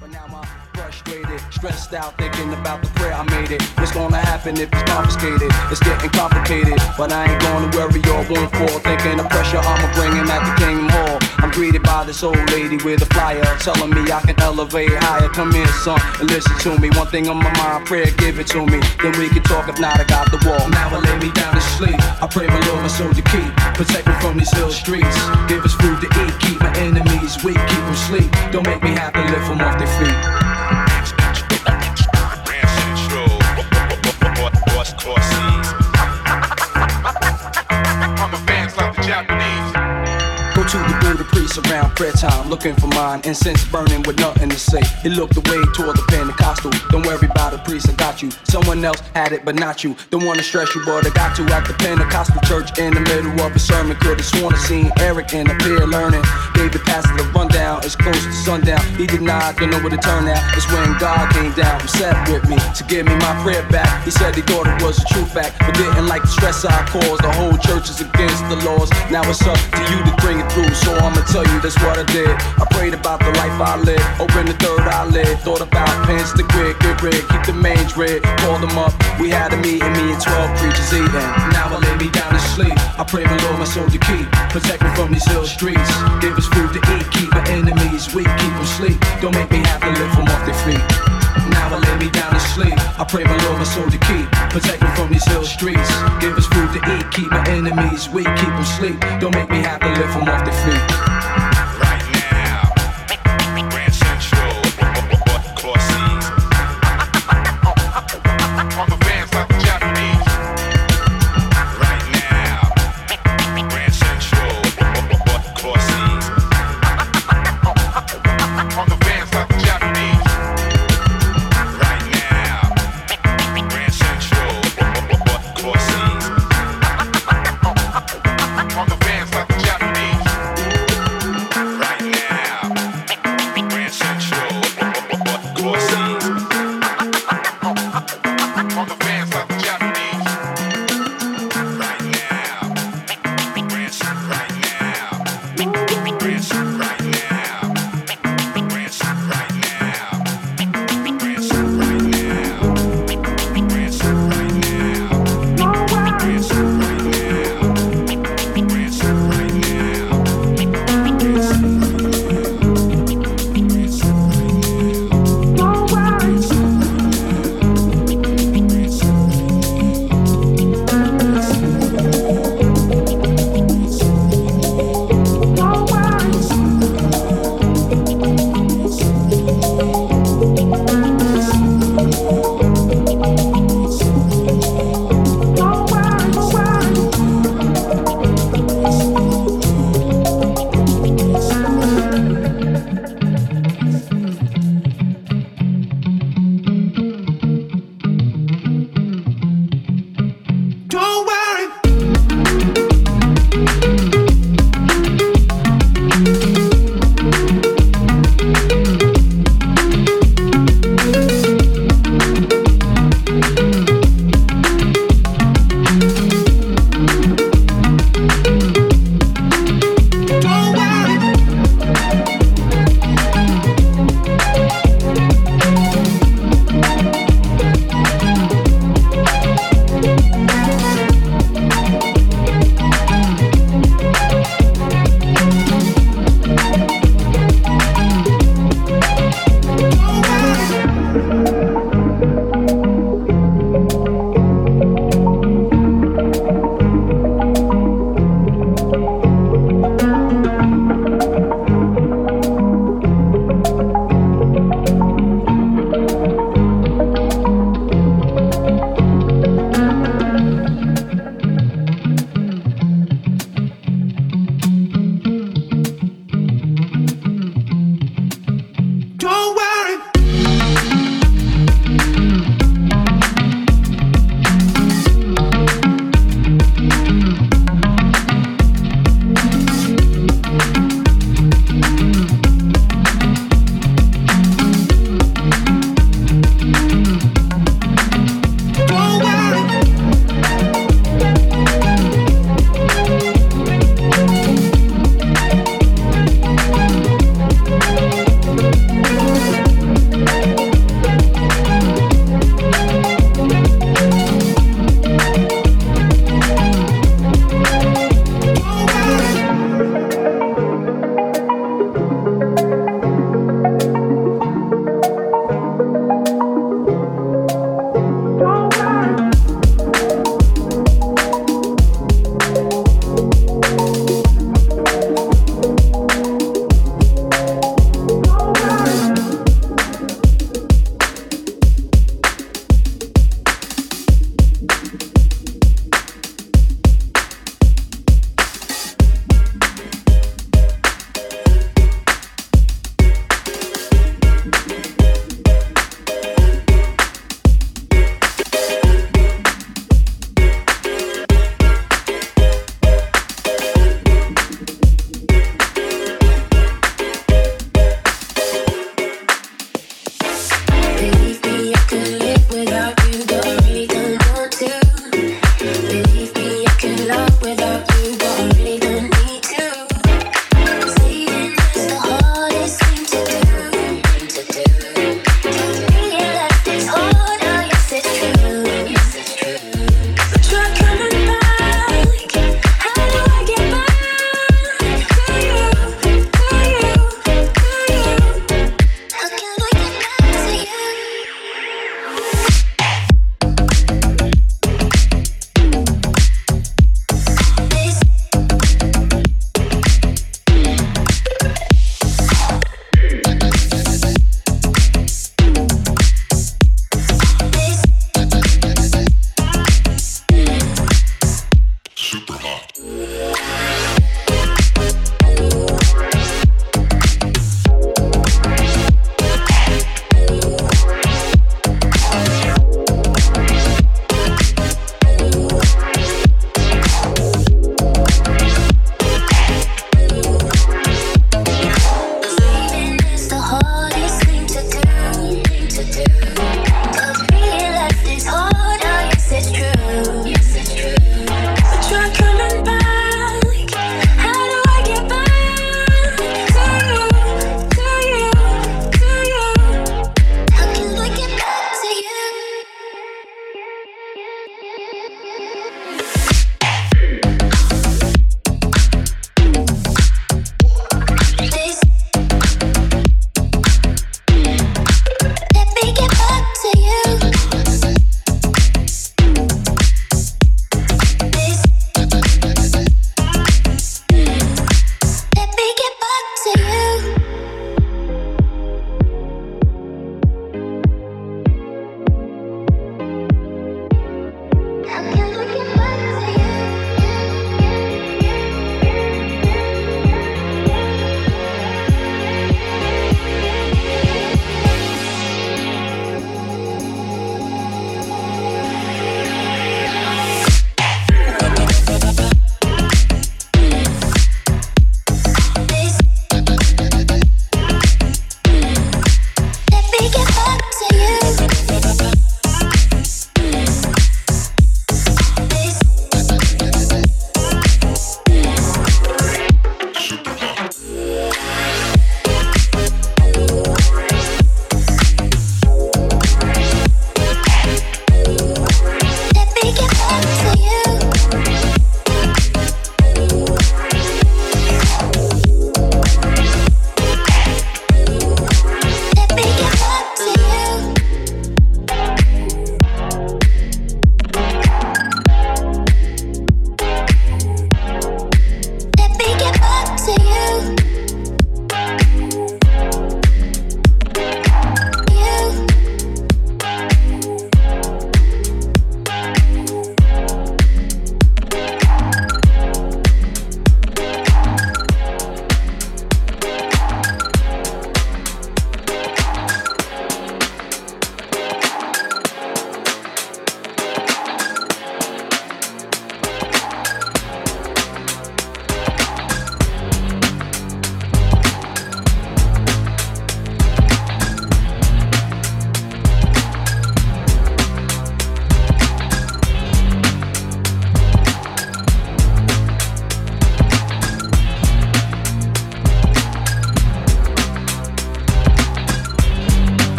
But now I'm frustrated, stressed out, thinking about the prayer I made it. What's gonna happen if it's confiscated? It's getting complicated, but I ain't gonna worry or won't fall. Thinking the pressure I'ma bring him at the Kingdom Hall. I'm greeted by this old lady with a flyer telling me I can elevate higher. Come in, son, and listen to me. One thing on my mind, prayer, give it to me. Then we can talk. If not, I got the wall. Now I lay me down to sleep. I pray my Lord, my soul to keep. Protect me from these hill streets. Give us food to eat. Keep my enemies weak. Keep them sleep. Don't make me have to lift them off their feet. To the Buddha priest around prayer time, looking for mine. Incense burning with nothing to say. He looked away toward the Pentecostal. Don't worry about the priest, I got you. Someone else had it, but not you. Don't wanna stress you, but I got to at the Pentecostal church in the middle of a sermon. Could've sworn I seen Eric in the peer learning. David passed the rundown, it's close to sundown. He not, don't know where to turn out. It's when God came down and sat with me to give me my prayer back. He said he thought it was a true fact, but didn't like the stress I caused. The whole church is against the laws. Now it's up to you to bring it through, so I'ma tell you that's what I did. I prayed about the life I live. Open oh, the third eyelid. Thought about pens to grid, get rid, keep the mange red. Called them up. We had a meeting, me and 12 preachers eating. Now I lay me down to sleep. I pray my Lord, my soul to keep. Protect me from these hill streets. Give us food to eat. Keep my enemies weak. Keep them sleep. Don't make me have to lift them off their feet. Now I lay me down to sleep. I pray my Lord, my soul to keep. Protect me from these hill streets. Give us food to eat. Keep my enemies weak. Keep them sleep. Don't make me have to lift them off their feet.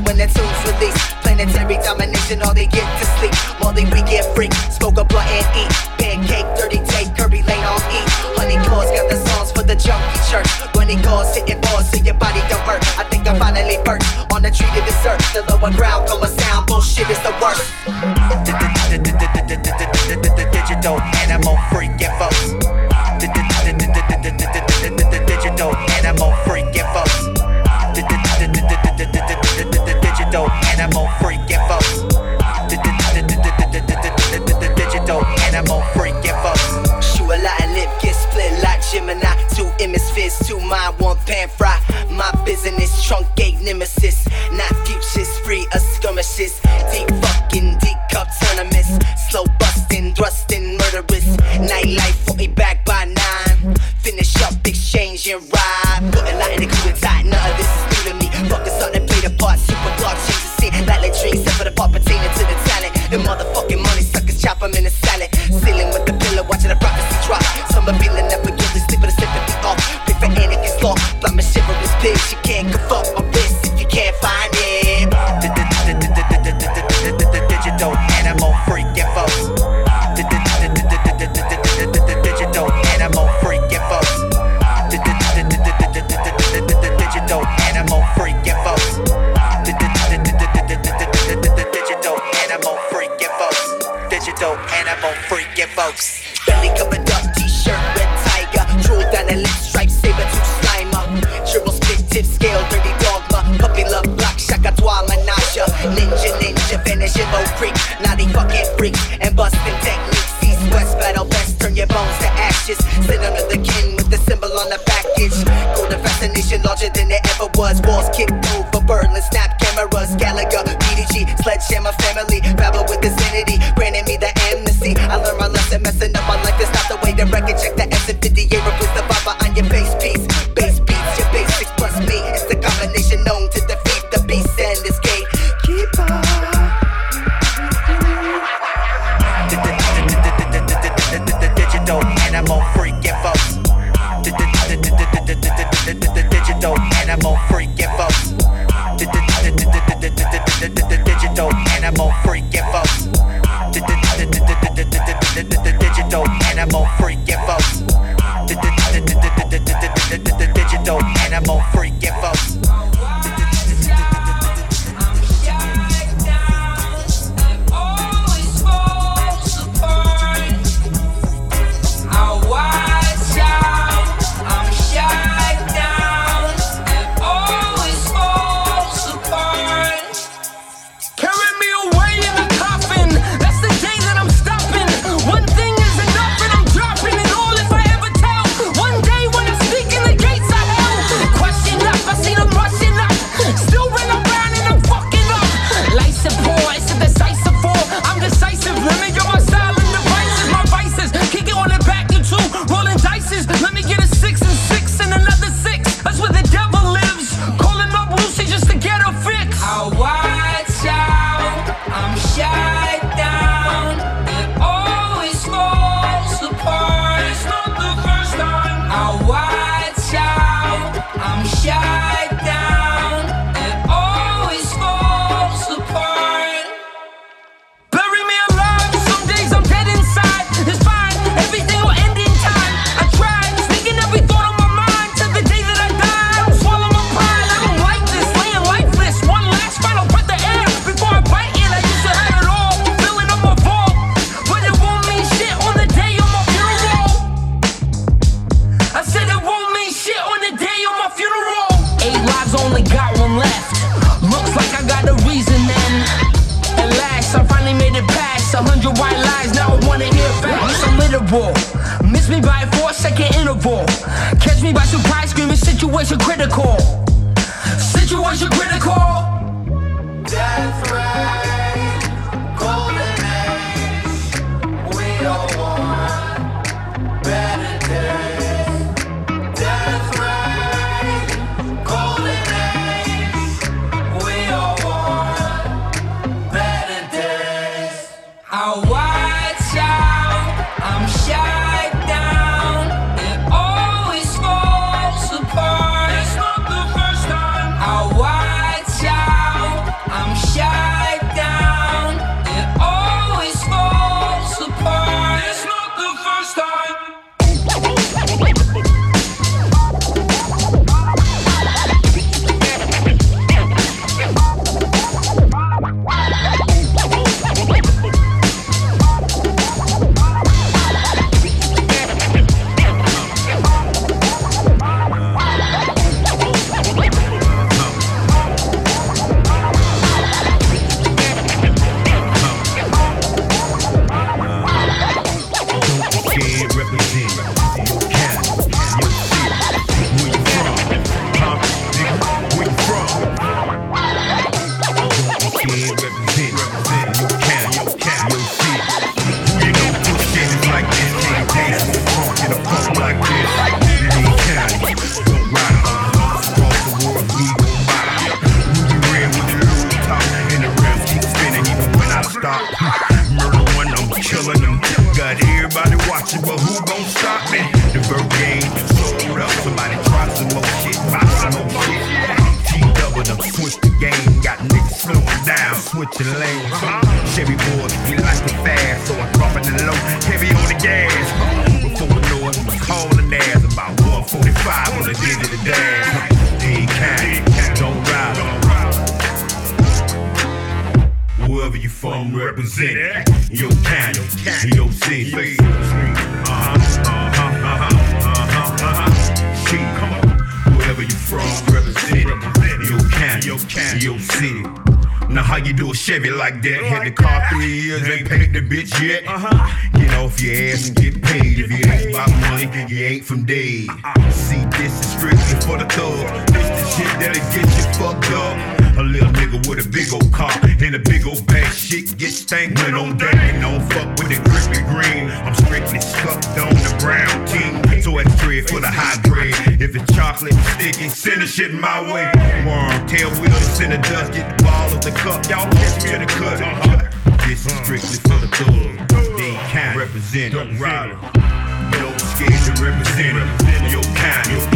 when the tools released. Planetary domination, all they get to sleep. While they get freak, smoke a blunt and eat. Pancake, dirty take curvy lane on eat. Honey claws got the songs for the junkie church. Running calls, sitting balls so your body don't hurt. I think I finally burst on the tree to dessert. The lower ground, come a sound, bullshit is the worst. Got everybody watching, but who gon' stop me? The bird game sold up, somebody try some more shit, buy some more shit. G-double them, switch the game, got niggas slowing down, switching lanes. Chevy boys, we like it fast, so I'm dropping the low, heavy on the gas. Before we know it, I'm calling ass about 145 on the digital dash. They kind. From, represent it. Your county, your city. Uh-huh, uh-huh, uh-huh, uh-huh, uh-huh. She, come on. Wherever you from, representing. Your county, your county, your city. Now how you do a Chevy like that? Had the car three years, ain't paid the bitch yet. Uh-huh. Get off your ass and get paid. If you ain't about money, you ain't from dead. See, this is strictly for the thug. This the shit that'll get you fucked up. A little nigga with a big old car and a big old bag. Shit get stank when on deck and don't fuck with the crispy green. I'm strictly stuck on the brown team. So it's dread for the high grade. If it's chocolate sticky, send the shit my way. Worm, tail wheels, send the dust, get the ball of the cup. Y'all catch me in the cut. Uh, this is strictly for the thug. Dean County, represent Don't ride No scared to represent. Your county,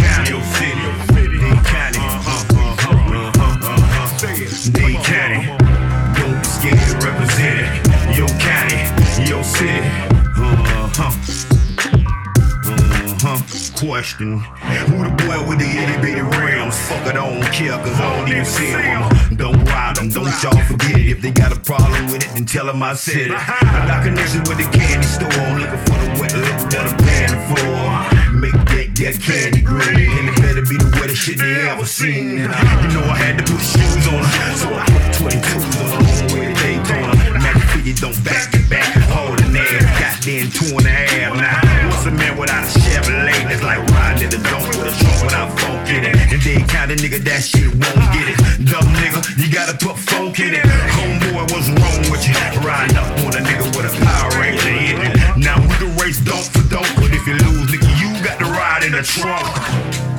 uh-huh. County, don't be scared to represent it. Your county, your city. Uh-huh. Uh-huh. Question. Who the boy with the itty bitty rims? Fuck I don't care, cause I don't even see. Don't ride them, don't y'all forget it. If they got a problem with it, then tell them I said it. I got connections with the candy store. I'm looking for the wet liquor that I'm paying for. That, candy green. And it better be the wettest shit they ever seen. You know I had to put shoes on her, so I put 22s on her way to Daytona. Magic figure don't back to back, holding ass. Goddamn two and a half now. What's a man without a Chevrolet? That's like riding in the dome with a trunk without funk in it. And they kind of nigga that shit won't get it. Dumb nigga, you gotta put funk in it. Homeboy, what's wrong with you? Riding up on a nigga with a Power Ranger engine. Now we can race don't for don't, in the trunk.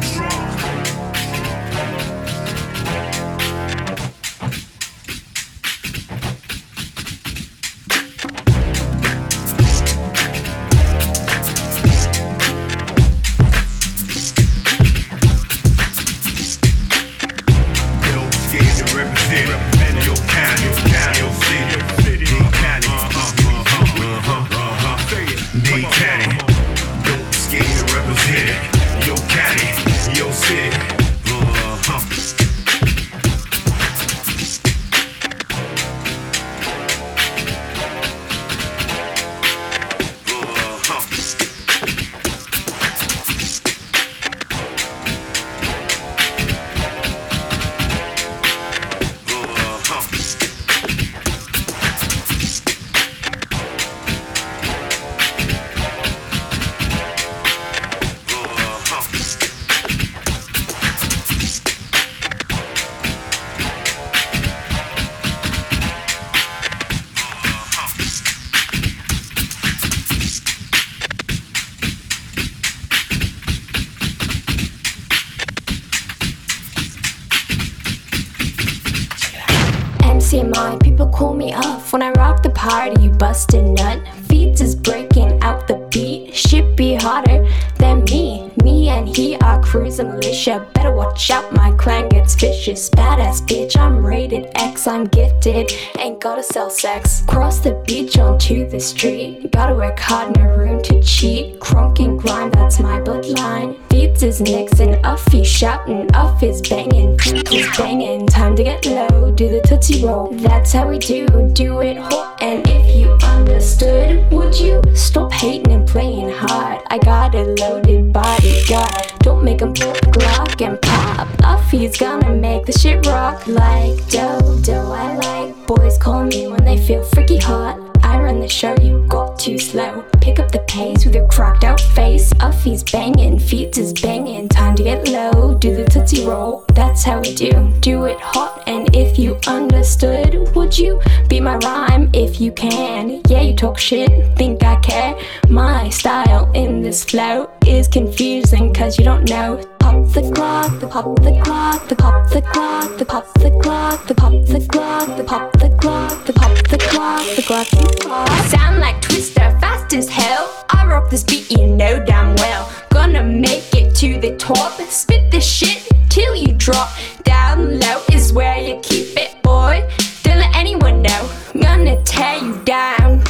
Militia. Better watch out, my clan gets vicious. Badass bitch, I'm rated X, I'm gifted. Ain't gotta sell sex. Cross the beach onto the street. Gotta work hard in a room to cheat. Crunk and grind, that's my bloodline. Beats is Nixon, off he's shouting, off is banging, is banging. Time to get low, do the tootsie roll. That's how we do, do it hot. And if you understood, would you stop hating and playing hard? I got a loaded bodyguard. Make him pull the Glock and pop. He's gonna make the shit rock like dough, dough. I like boys call me when they feel freaky hot. I run the show, you got too slow. Pick up the pace with your cracked out face. Uffie's banging, Feadz is banging. Time to get low, do the tootsie roll. That's how we do, do it hot. And if you understood, would you be my rhyme if you can? Yeah, you talk shit, think I care. My style in this flow is confusing, cause you don't know. Pop the clock, the pop the clock, the pop the clock, the pop the clock, the pop the clock, the pop the clock, the pop the clock, the clock the clock. Sound like Twister, fast as hell. I rock this beat, you know damn well. Gonna make it to the top, spit the shit till you drop. Down low is where you keep it, boy. Don't let anyone know. Gonna tear you down.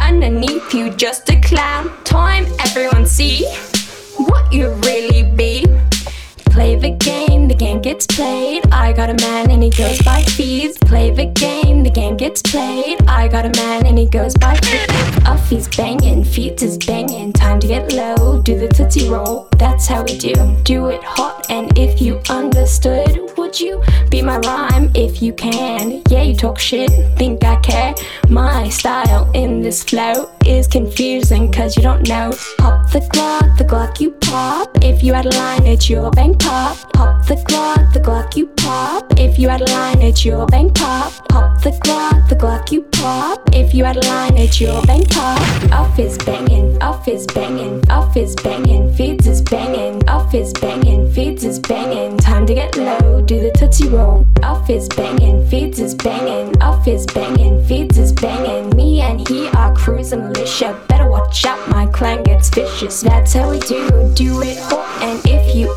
Underneath you, just a clown. Time everyone see what you really be. Play the game, the game gets played. I got a man and he goes by Feadz. Play the game, the game gets played. I got a man and he goes by Feadz. Off he's banging, Feadz is banging. Time to get low, do the tootsie roll. That's how we do. Do it hot, and if you understood, would you be my rhyme if you can? Yeah, you talk shit, think I care. My style in this flow is confusing, cause you don't know. Pop the Glock, the Glock you pop. If you had a line, it's your bank pop. Pop pop the Glock, the Glock you pop. If you had a line, it's your bank pop. Pop the Glock, the Glock you pop. If you had a line, it's your bank pop. Off is banging, off is banging, off is banging, Feadz is banging, off is banging, Feadz is banging. Time to get low, do the tootsie roll. Off is banging, Feadz is banging, off is banging, Feadz is banging. Me and he are cruising militia. Better watch out, my clan gets vicious. That's how we do, do it. And if you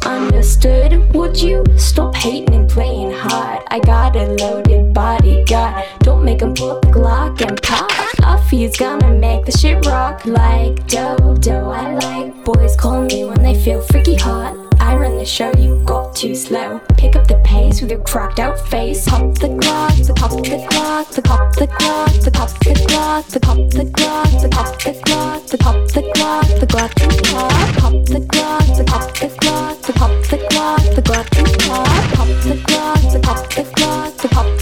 understood, would you stop hating and playing hard? I got a loaded bodyguard. Don't make him pull the Glock and pop. Off he's gonna make the shit rock like Dodo. I like boys call me when they feel freaky hot. I run the show, you got too slow. Pick up the pace with your cracked out face. Pop the clock, the pop the clock, the pop the clock, the pop the clock, the pop the clock, the pop the clock, the pop the clock, the clock the clock, pop the clock, the pop the clock, the pop the clock, the clock the clock, pop the clock, the pop the clock, the pop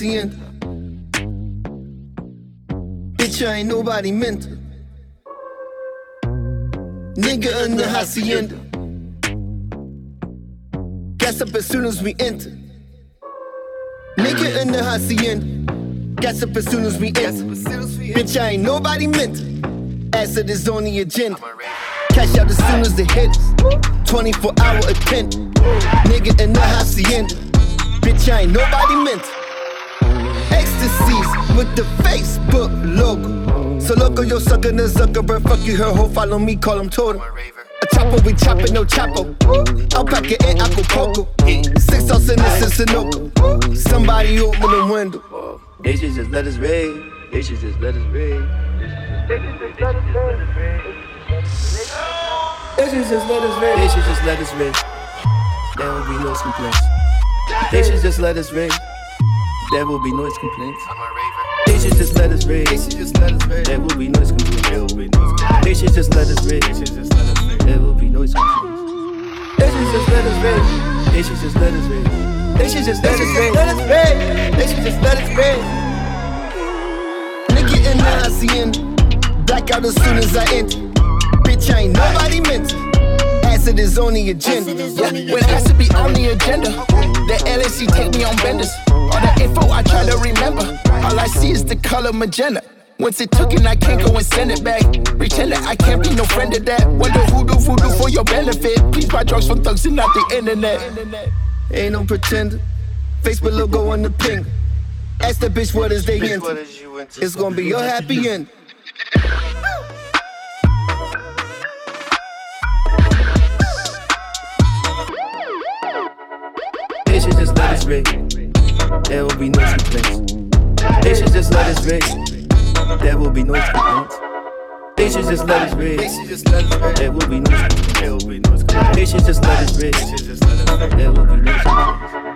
in the hacienda. Bitch, I ain't nobody mentor. Nigga in the hacienda. Gas up as soon as we enter. Nigga in the hacienda. Gas up as soon as we enter. Bitch, I ain't nobody mentor. Acid is on the agenda. Cash out as soon as it hits. 24 hour attend. Nigga in the hacienda. Bitch, I ain't nobody mentor. Ecstasies with the Facebook logo. So loco, yo sucker, no Zuckerberg. Fuck you, her hoe, follow me, call him totem. A chopper, we chopping, no chopper. I'll chapo. Alpaca and Acapulco. Six sauce in this is Sunoco. Somebody open the window. They should just let us raid. They should just let us raid. They should just let us raid. They should just let us raid. They should just let us raid. There will be no complaints. They should just let us raid. There will be noise complaints. They should just let us raid. They should just let us raid. There will be noise complaints. There will be noise complaints. They should just let us raid. They should just let us raid. There will be noise complaints. They should just let us raid. They should just let us raid. They should just let us raid. Let us raid. They should just let us raid. Nigga in the hacienda. Black out as soon as I enter. Bitch, I ain't nobody meant. Acid is on the agenda. Yeah, When acid be on the agenda, the LSC take me on benders. All the info I try to remember. All I see is the color magenta. Once it took it, I can't go and send it back. Pretending I can't be no friend of that. Wonder who do voodoo for your benefit. Please buy drugs from thugs and not the internet. Ain't no pretender. Facebook logo on the pink. Ask the bitch what is they into. It's gonna be your happy end. raid. There will be no complaints. They should just let us raid. There will be no complaints. They should just let us raid. There will be no complaints. They should just let us raid. There will be no complaints.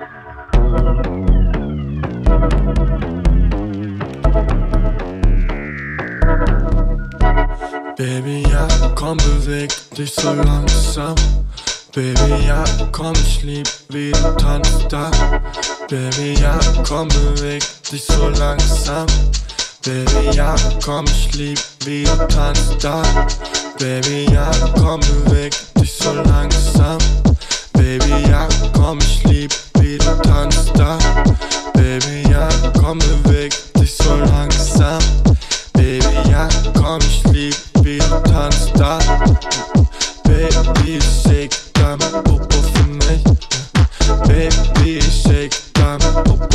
Baby, ja, komm, beweg dich so langsam. Baby, ja, komm, ich lieb, wie du tanzt da. Baby, ja, komm, beweg dich so langsam. Baby, ja, komm, ich lieb, wie du tanzt da. Baby, ja, komm, beweg dich so langsam. Baby, ja, komm, ich lieb, wie du tanzt da. Baby, ja, komm, beweg dich so langsam. Baby, ja, komm, ich lieb, wie du tanzt da. Baby, shake time op Baby shake time op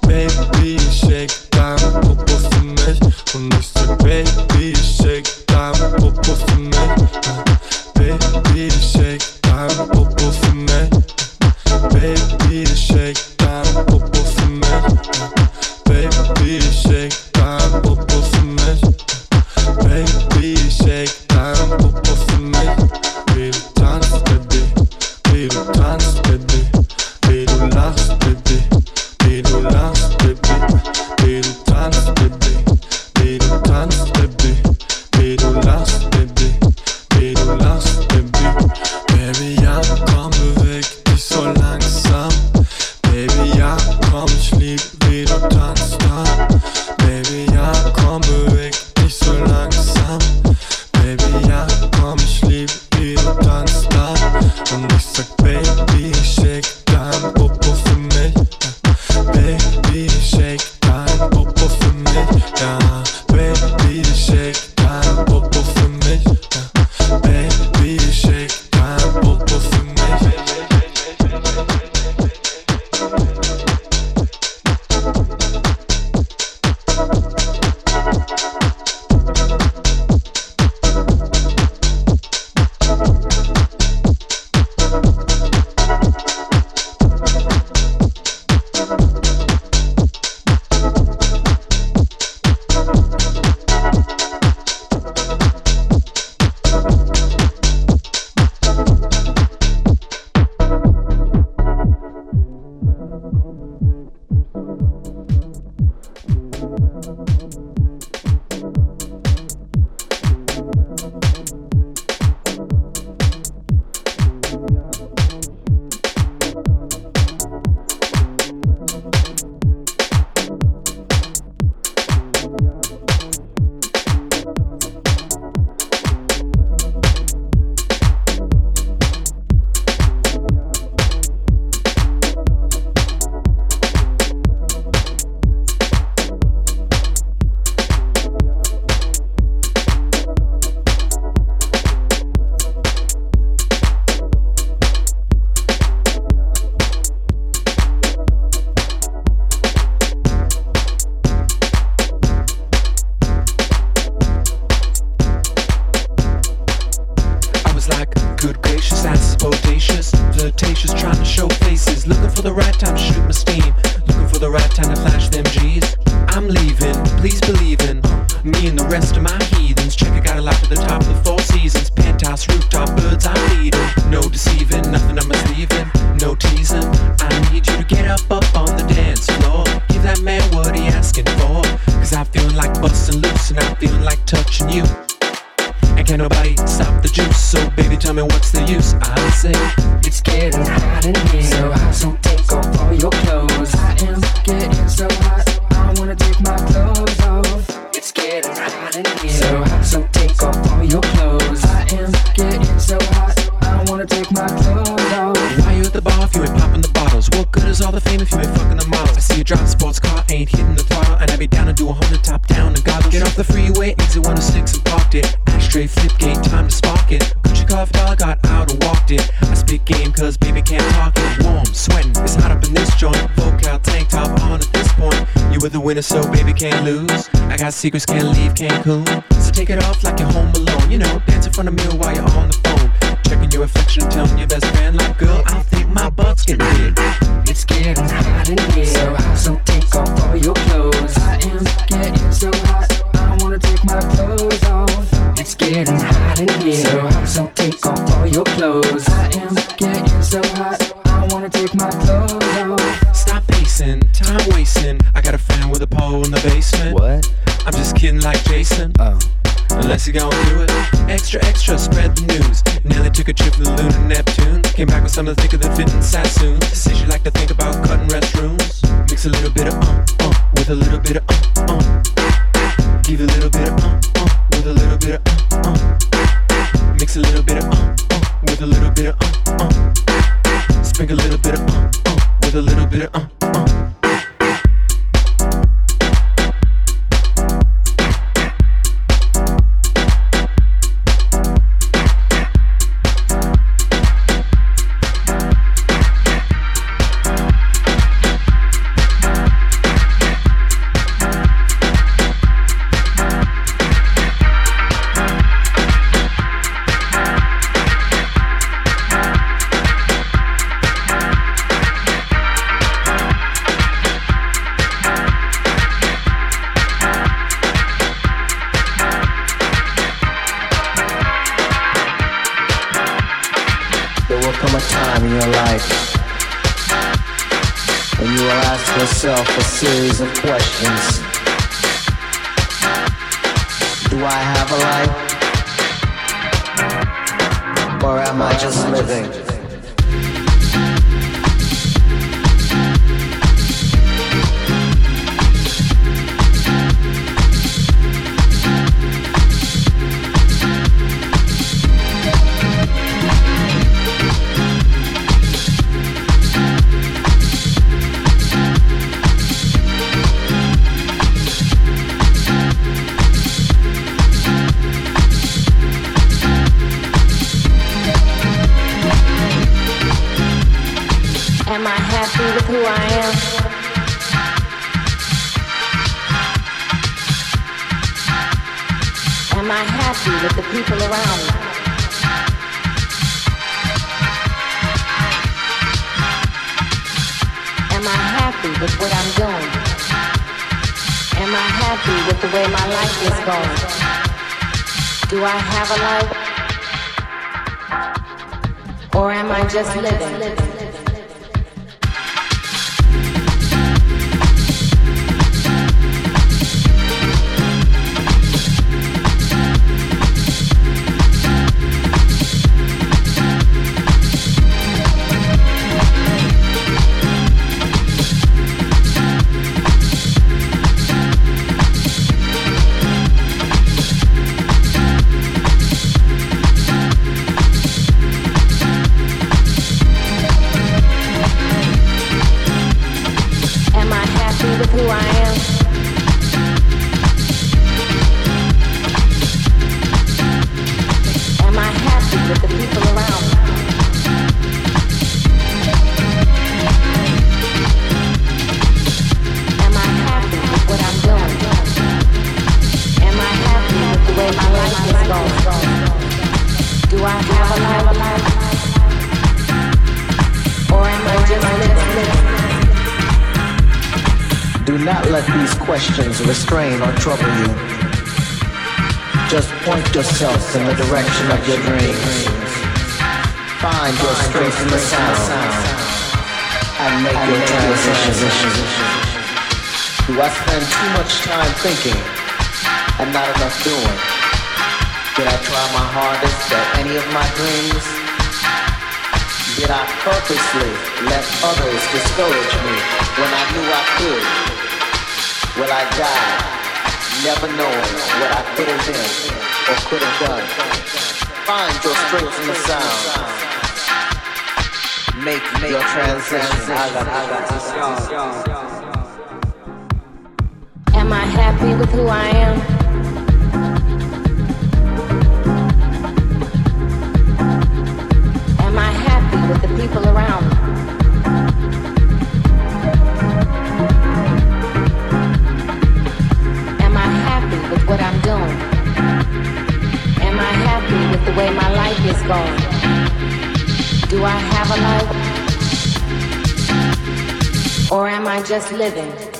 Baby shake Und Baby shake time op tanzt, Gucci cough got out and walked it. I spit game cause baby can't talk it. Warm, sweating, it's hot up in this joint. Vocal tank top on at this point. You were the winner, so baby can't lose. I got secrets, can't leave Cancun. So take it off like you're home alone. You know, dance in front of me while you're on the phone. Checking your affection, telling your best friend, like, girl, I think my butt's getting big. It's getting hot in here. So take off clothes. I am getting so hot, I wanna take my clothes off. Stop pacing, time wasting. I got a fan with a pole in the basement. What? I'm just kidding, like Jason. Oh. Unless you gon' do it. Extra, extra, spread the news. Nelly took a trip to the lunar Neptune. Came back with something thicker than fitting Sassoon. Says she like to think about cutting restrooms. Mix a little bit of um, uh, with a little bit of um, uh. Give a little bit of um, uh, with a little bit of um, uh. Mix a little bit Strength in the sound. Make, make your transition. Am I happy with who I am? Am I happy with the people around me? Am I happy with what I'm doing? Am I happy with the way my life Do I have a life? Or am I just living?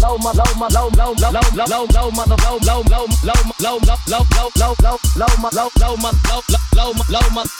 low, low, low, low, low, low, low, low, low, mother, low, low, low, low, low, low, low, low, low, low, low, low, low, low, low, low, low, low, low,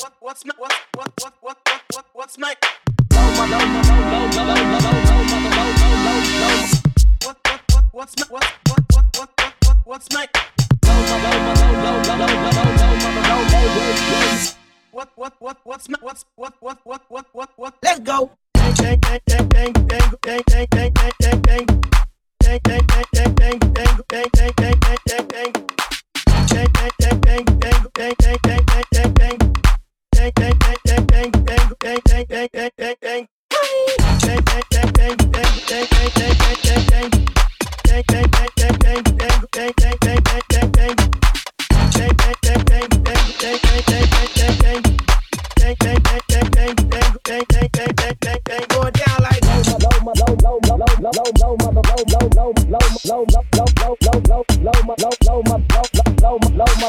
what's what what what what what what what what's my low low low low low low low low low low low low what what what what's my what what what what what what what's my low low low low low low low low low low low what what what what's my what's what what what what what what let's go. dang dang dang dang dang dang dang dang dang dang dang dang dang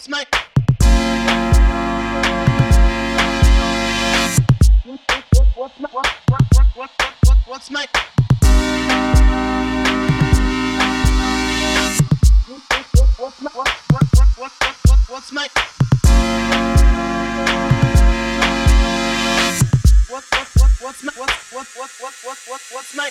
What's my, what, what, what, what, what, what, what's my what's my what, what, what, what, what, what, what's my what, what, what, what's my what, what, what, what, what, what, what's my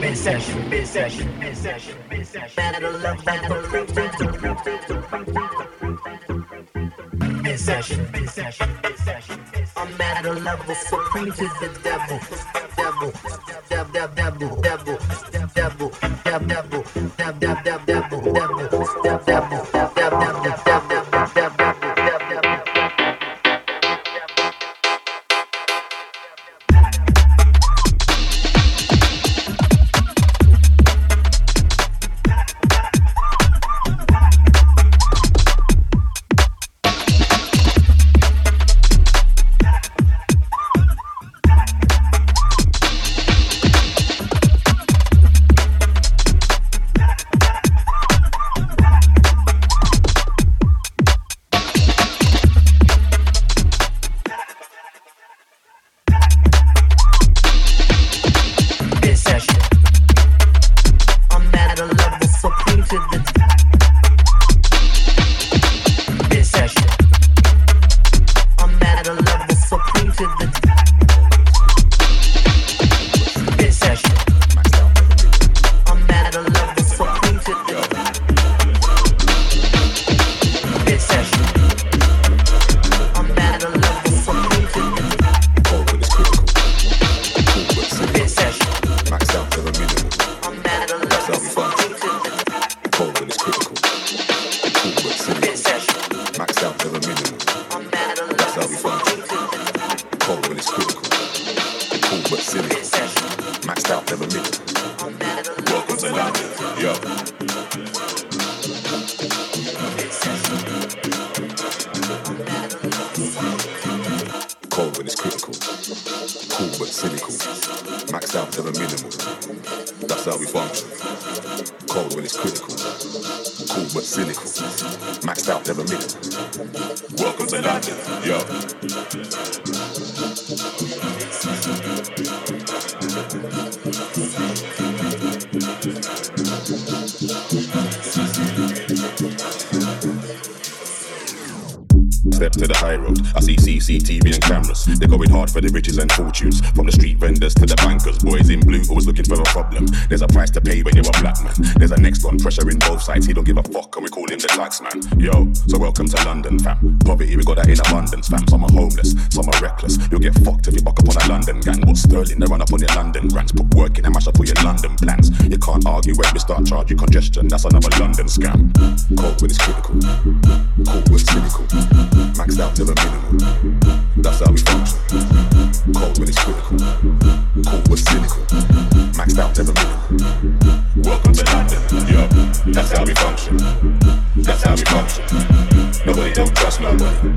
Midsection, midsection, midsection, midsection. Better love, better love, better love, better love. Midsection, midsection, midsection. On matter level, supreme to the devil, devil, devil, devil, devil, devil, devil, devil, devil, devil, devil, devil, devil, devil, devil, devil. That's another London scam. Cold when it's critical, cold when it's cynical, maxed out minimum. That's how we function. Cold when it's critical, cold when it's cynical, maxed out minimum. Welcome to London, yo. That's how we function. That's how we function. Nobody don't trust nobody.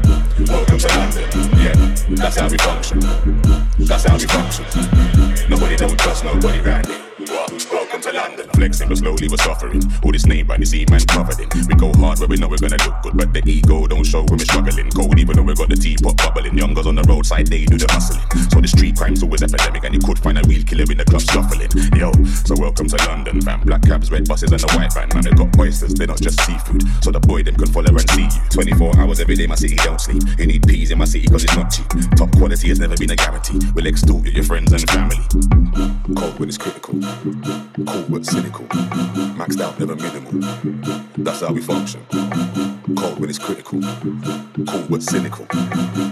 Welcome to London, yeah. That's how we function. That's how we function. Nobody don't trust nobody, Right. London. Flexing, but slowly we're suffering. All this name brand, you see man covered in. We go hard where we know we're gonna look good, but the ego don't show when we're struggling. Cold, even though we got the teapot bubbling. Young girls on the roadside, they do the hustling. So the street crime's always epidemic, and you could find a real killer in the club shuffling. Yo, so welcome to London, fam. Black cabs, red buses, and the white van. Man, they got oysters, they're not just seafood. So the boy them can follow and see you. 24 hours every day, my city don't sleep. You need peas in my city, cause it's not cheap. Top quality has never been a guarantee. We'll extort you, your friends and family. Cold when it's critical. Cool but cynical. Maxed out, never minimal. That's how we function. Cold when it's critical. Cool but cynical.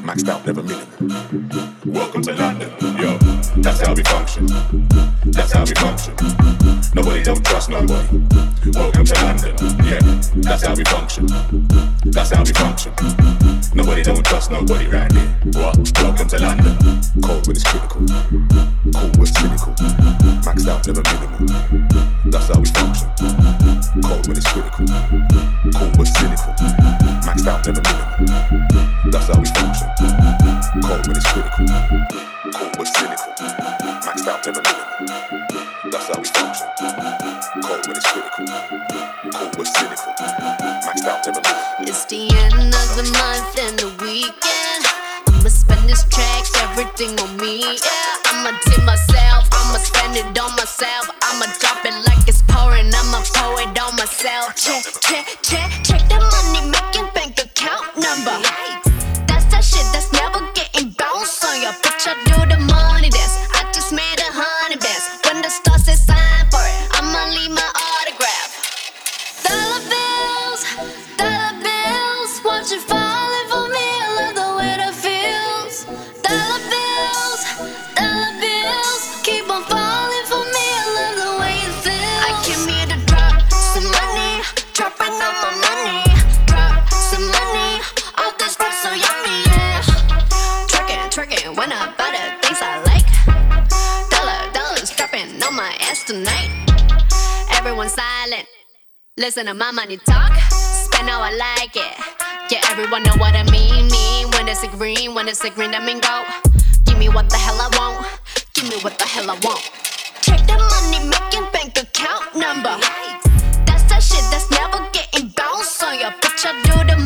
Maxed out, never minimal. Welcome to London, yo. That's how we function. That's how we function. Nobody don't trust nobody. Welcome to London, yeah. That's how we function. That's how we function. Nobody don't trust nobody right here. What? Welcome to London. Cold when it's critical. Cool but cynical. Maxed out, never minimal. That's how we function. Cold when it's critical. Cool but cynical. Maxed out, never minimal. That's how we function. Cold when it's critical. Cool but cynical. Maxed out, never minimal. That's how we function. Cold when it's critical. Cool but cynical. Maxed out, never minimal. It's the end of the month and the this track, everything on me. Yeah, I'ma tip myself, I'ma spend it on myself. I'ma drop it like it's pouring, I'ma pour it on myself. Check, check, check, check the money making bank account number. That's that shit that's never getting bounced on your do the silent. Listen to my money talk, spend how I like it. Yeah, everyone know what I mean. Mean when it's a green, when it's a green, I mean go. Give me what the hell I want. Give me what the hell I want. Check the money making bank account number. That's that shit that's never getting bounced on your bitch. I do the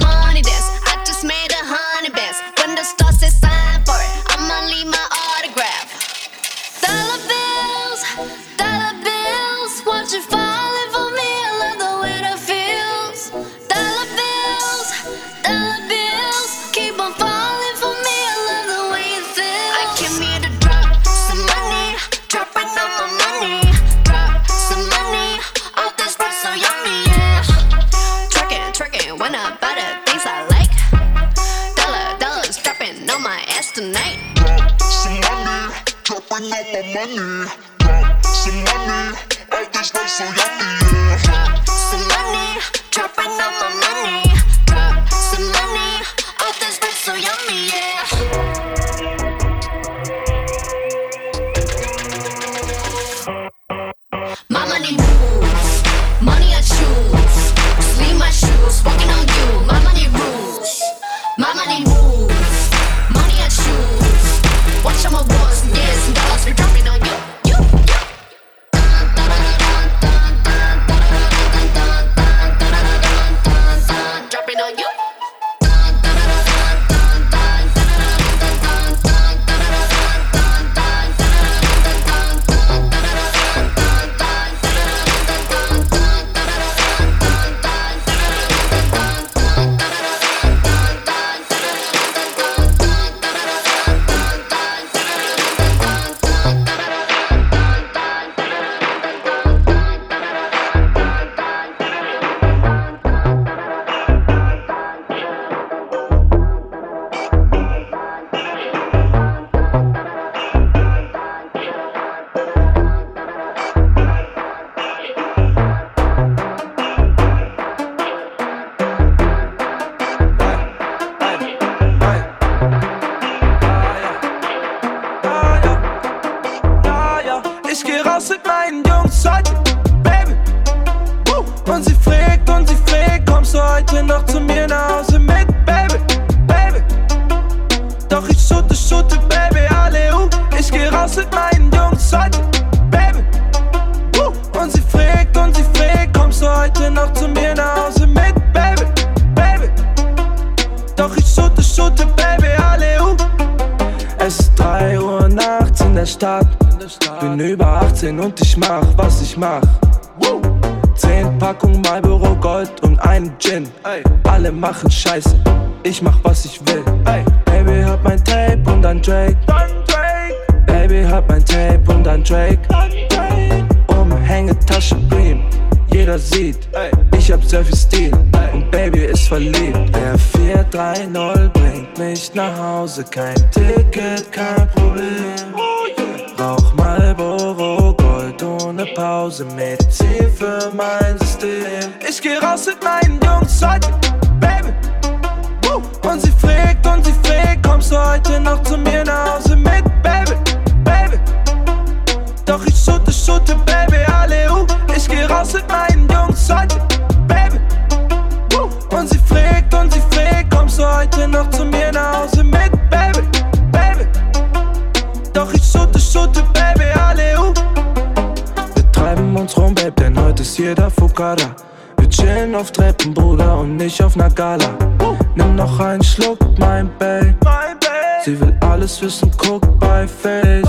Süß guck bei Face.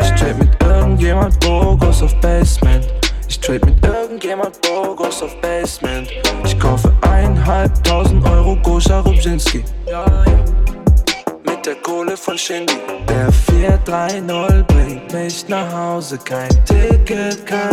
Ich trade mit irgendjemand Bogus auf Basement. Ich trade mit irgendjemand Bogus auf Basement. Ich kaufe eineinhalbtausend Euro Goscha Rubzinski. Mit der Kohle von Shindy. Der 430 bringt mich nach Hause. Kein Ticket, kein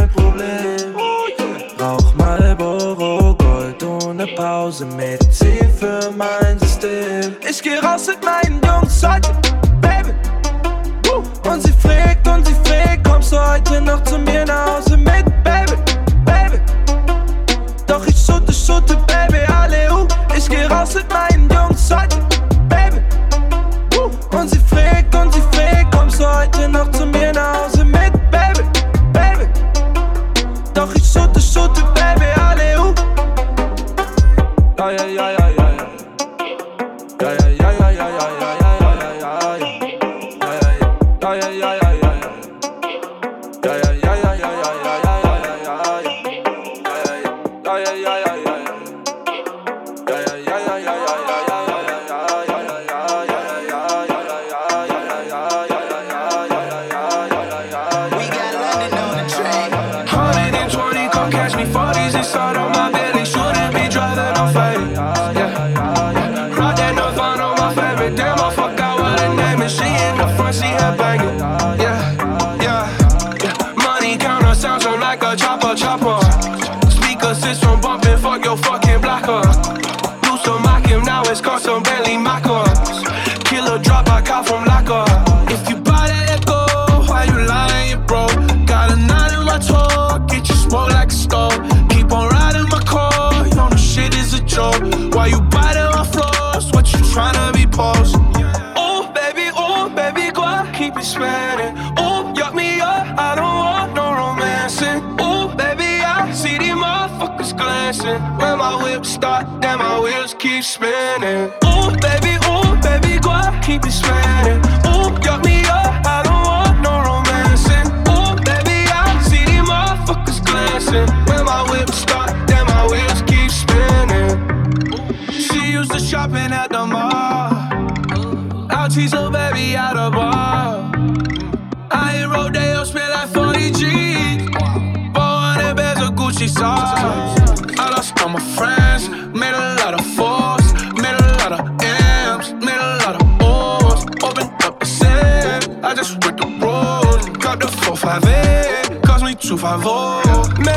favor, cause me tu favor. Me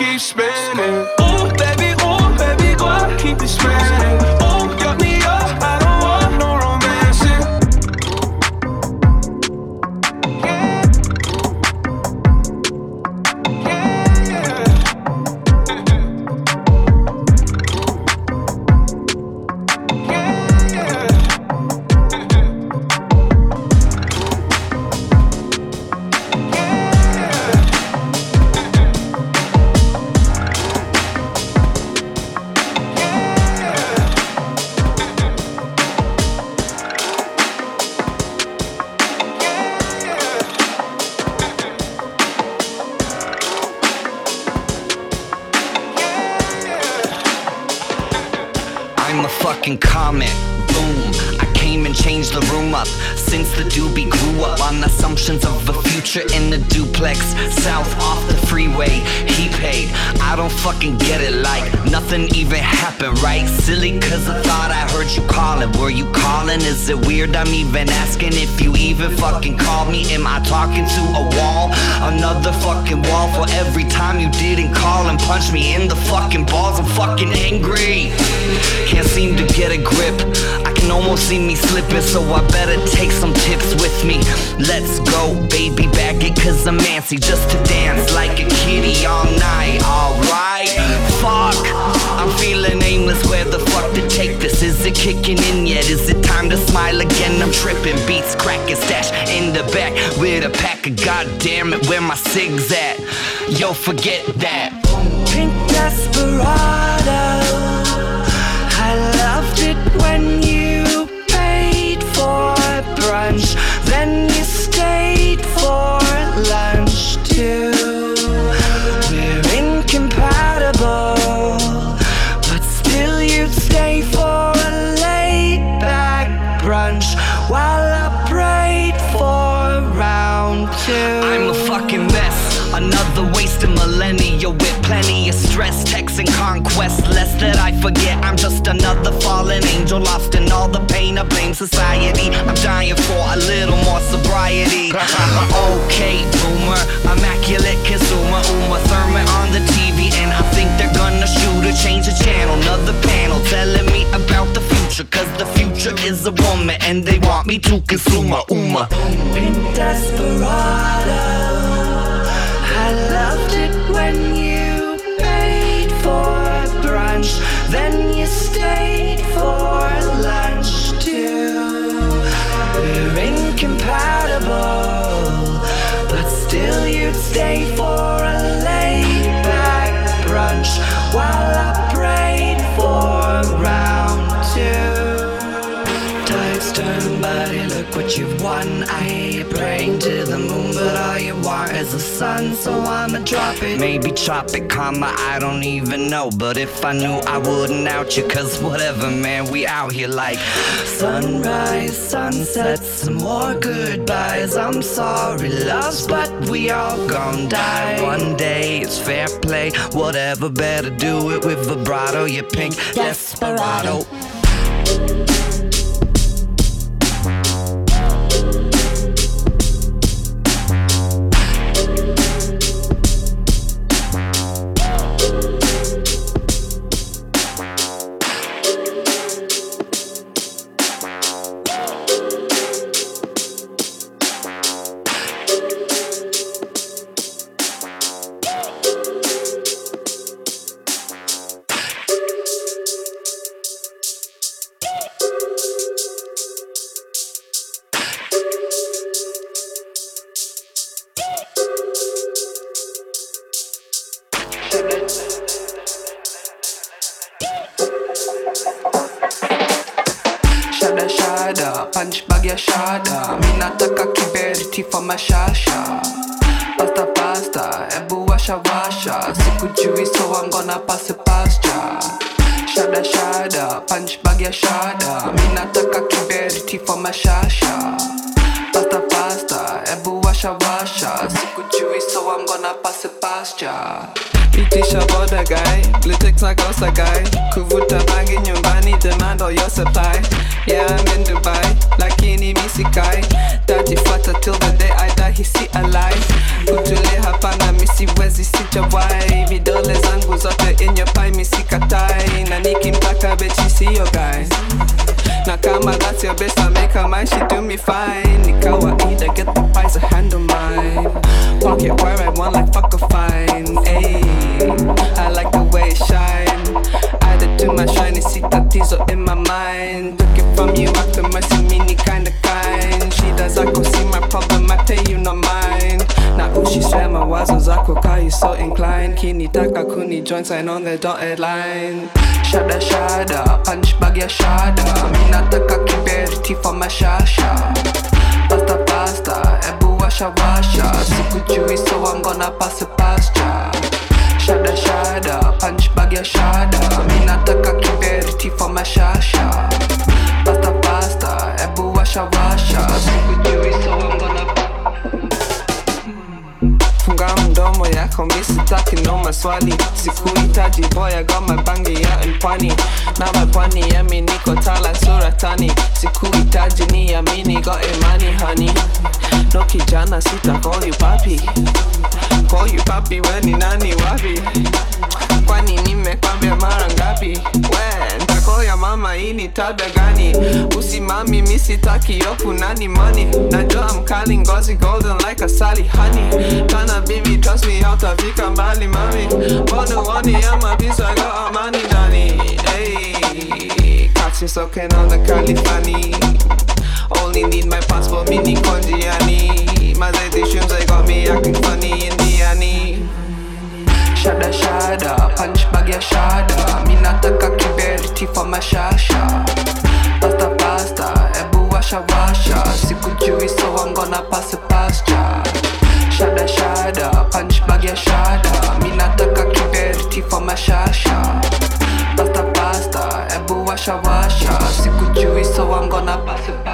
keep spinning. In the fucking balls. I'm fucking angry. Can't seem to get a grip. I can almost see me slipping, so I better take some tips with me. Let's go, baby, bag it, cause I'm antsy just to dance like a kitty all night. Alright, fuck. I'm feeling aimless. Where the fuck to take this? Is it kicking in yet? Is it time to smile again? I'm tripping, beats cracking, stash in the back with a pack of goddamn it. Where my cigs at? Yo, forget that. Pink stress, text and conquest. Less that I forget, I'm just another fallen angel, lost in all the pain. I blame society. I'm dying for a little more sobriety. okay, boomer, immaculate consumer, Uma Thurman on the TV, and I think they're gonna shoot or change the channel. Another panel telling me about the future, cause the future is a woman, and they want me to consume her. Uma. Pink brunch, then you stayed for lunch too. We're incompatible, but still you'd stay for a late back brunch while I what you've won. I hear you praying to the moon, but all you want is the sun, so I'ma drop it. Maybe chop it, comma, I don't even know. But if I knew, I wouldn't out you. Cause whatever, man, we out here like Sunrise, sunsets, some more goodbyes. I'm sorry, loves, but we all gon' die. One day it's fair play, whatever, better do it with vibrato. You pink desperado. Shada supply yeah I'm in Dubai lakini misikai tajifata till the day I die hisi alive kutulia hapana misiwezi sijawai vidole zangu zote in your pie misikatai na nikimtaka bechi siyo guy. Na kama that's your best I make her mine she do me fine. Ni kawaida get the price a handle mine. Pocket where I want like fuck a fine see tatizo in my mind. Took it from you after mercy mini kinda kind. She does I go see my problem I tell you not mine. Na ushisema wazo zako ka you so inclined. Kinitaka kuni join sign on the dotted line. Shada shada punch bag ya shada. Minataka kiberiti for mashasha pasta pasta ebu washa washa. Sikujui so I'm gonna pass it past ya shada shada punch bag ya shada. Minataka kiberiti for mashasha pasta pasta ebu washa washa. Sikujui so I'm gonna funga mdomo yako misitaki no maswali. Sikuhitaji boya goma bangi ya mpwani. Na mapwani yami niko tala suratani sikuhitaji ni amini go imani honey. No kijana sita call you papi. Call you papi weni nani wapi kwani nimekwambia mara ngapi? We ntakoya mama hii ni tabia gani? Usimami misitaki yoku nani money. Najua mkali ngozi golden like asali honey. Kana bibi trust me hautafika mbali mami. Mbona uoni ama got amani ndani? Hey, you soaking on the Kalifani only need my passport mini konjiani. They got me acting funny indiani shada shada. Punch bag ya shada. Minataka kiberiti for mashasha. Pasta pasta ebu washa washa. Sikujui so I'm gonna pass shada shada punch bag ya shada. Minataka kiberiti for mashasha. Pasta pasta ebu washa washa. Sikujui so I'm gonna pass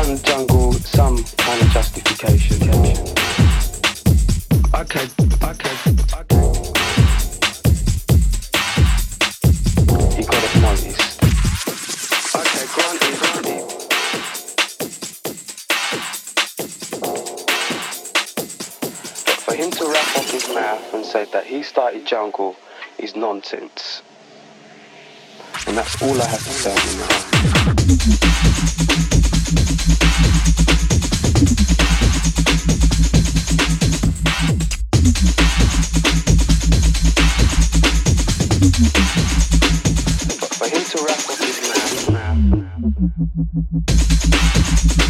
doesn't jungle some kind of justification. Okay, okay, okay. You got it noticed. Okay, granted, granted. But for him to wrap up his mouth and say that he started jungle is nonsense. And that's all I have to say. For him to rap with his mouth.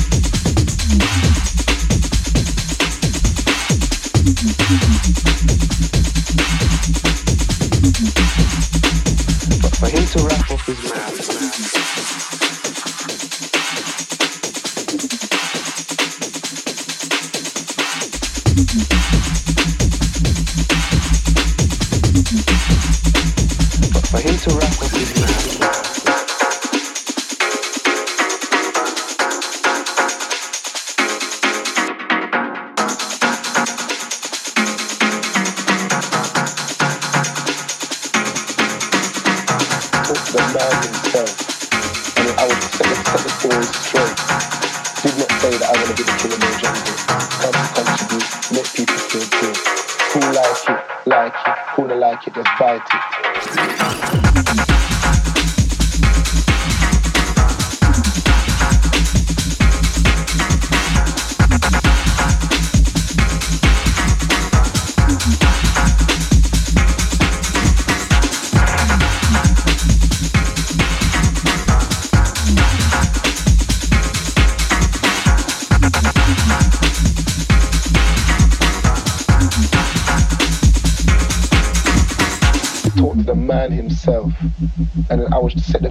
and I was set,